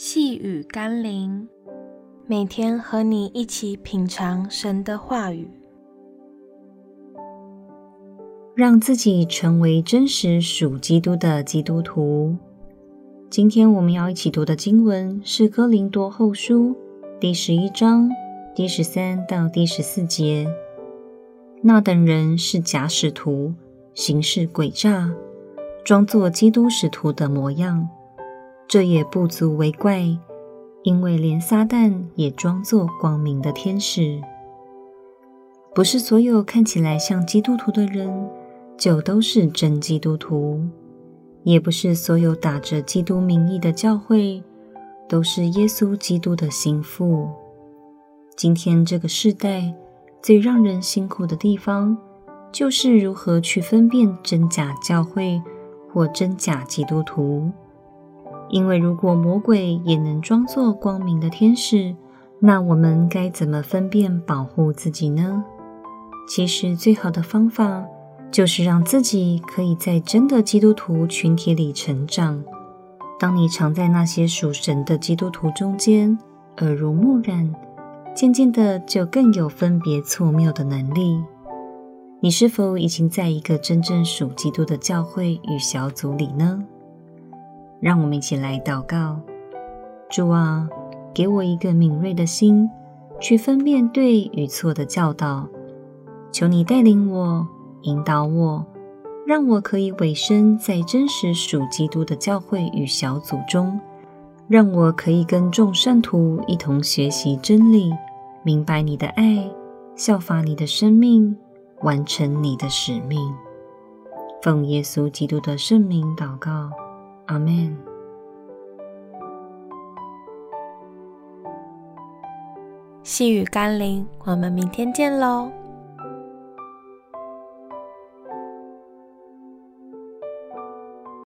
细雨甘霖，每天和你一起品尝神的话语，让自己成为真实属基督的基督徒。今天我们要一起读的经文是《哥林多后书》第十一章第十三到第十四节。那等人是假使徒，行事诡诈，装作基督使徒的模样。这也不足为怪，因为连撒旦也装作光明的天使。不是所有看起来像基督徒的人，就都是真基督徒；也不是所有打着基督名义的教会，都是耶稣基督的心腹。今天这个世代最让人辛苦的地方，就是如何去分辨真假教会或真假基督徒。因为如果魔鬼也能装作光明的天使，那我们该怎么分辨保护自己呢？其实最好的方法就是让自己可以在真的基督徒群体里成长。当你常在那些属神的基督徒中间，耳濡目染，渐渐的就更有分别错谬的能力。你是否已经在一个真正属基督的教会与小组里呢？让我们一起来祷告：主啊，给我一个敏锐的心，去分辨对与错的教导。求你带领我，引导我，让我可以委身在真实属基督的教会与小组中，让我可以跟众圣徒一同学习真理，明白你的爱，效法你的生命，完成你的使命。奉耶稣基督的圣名祷告。阿门。细雨甘霖，我们明天见喽。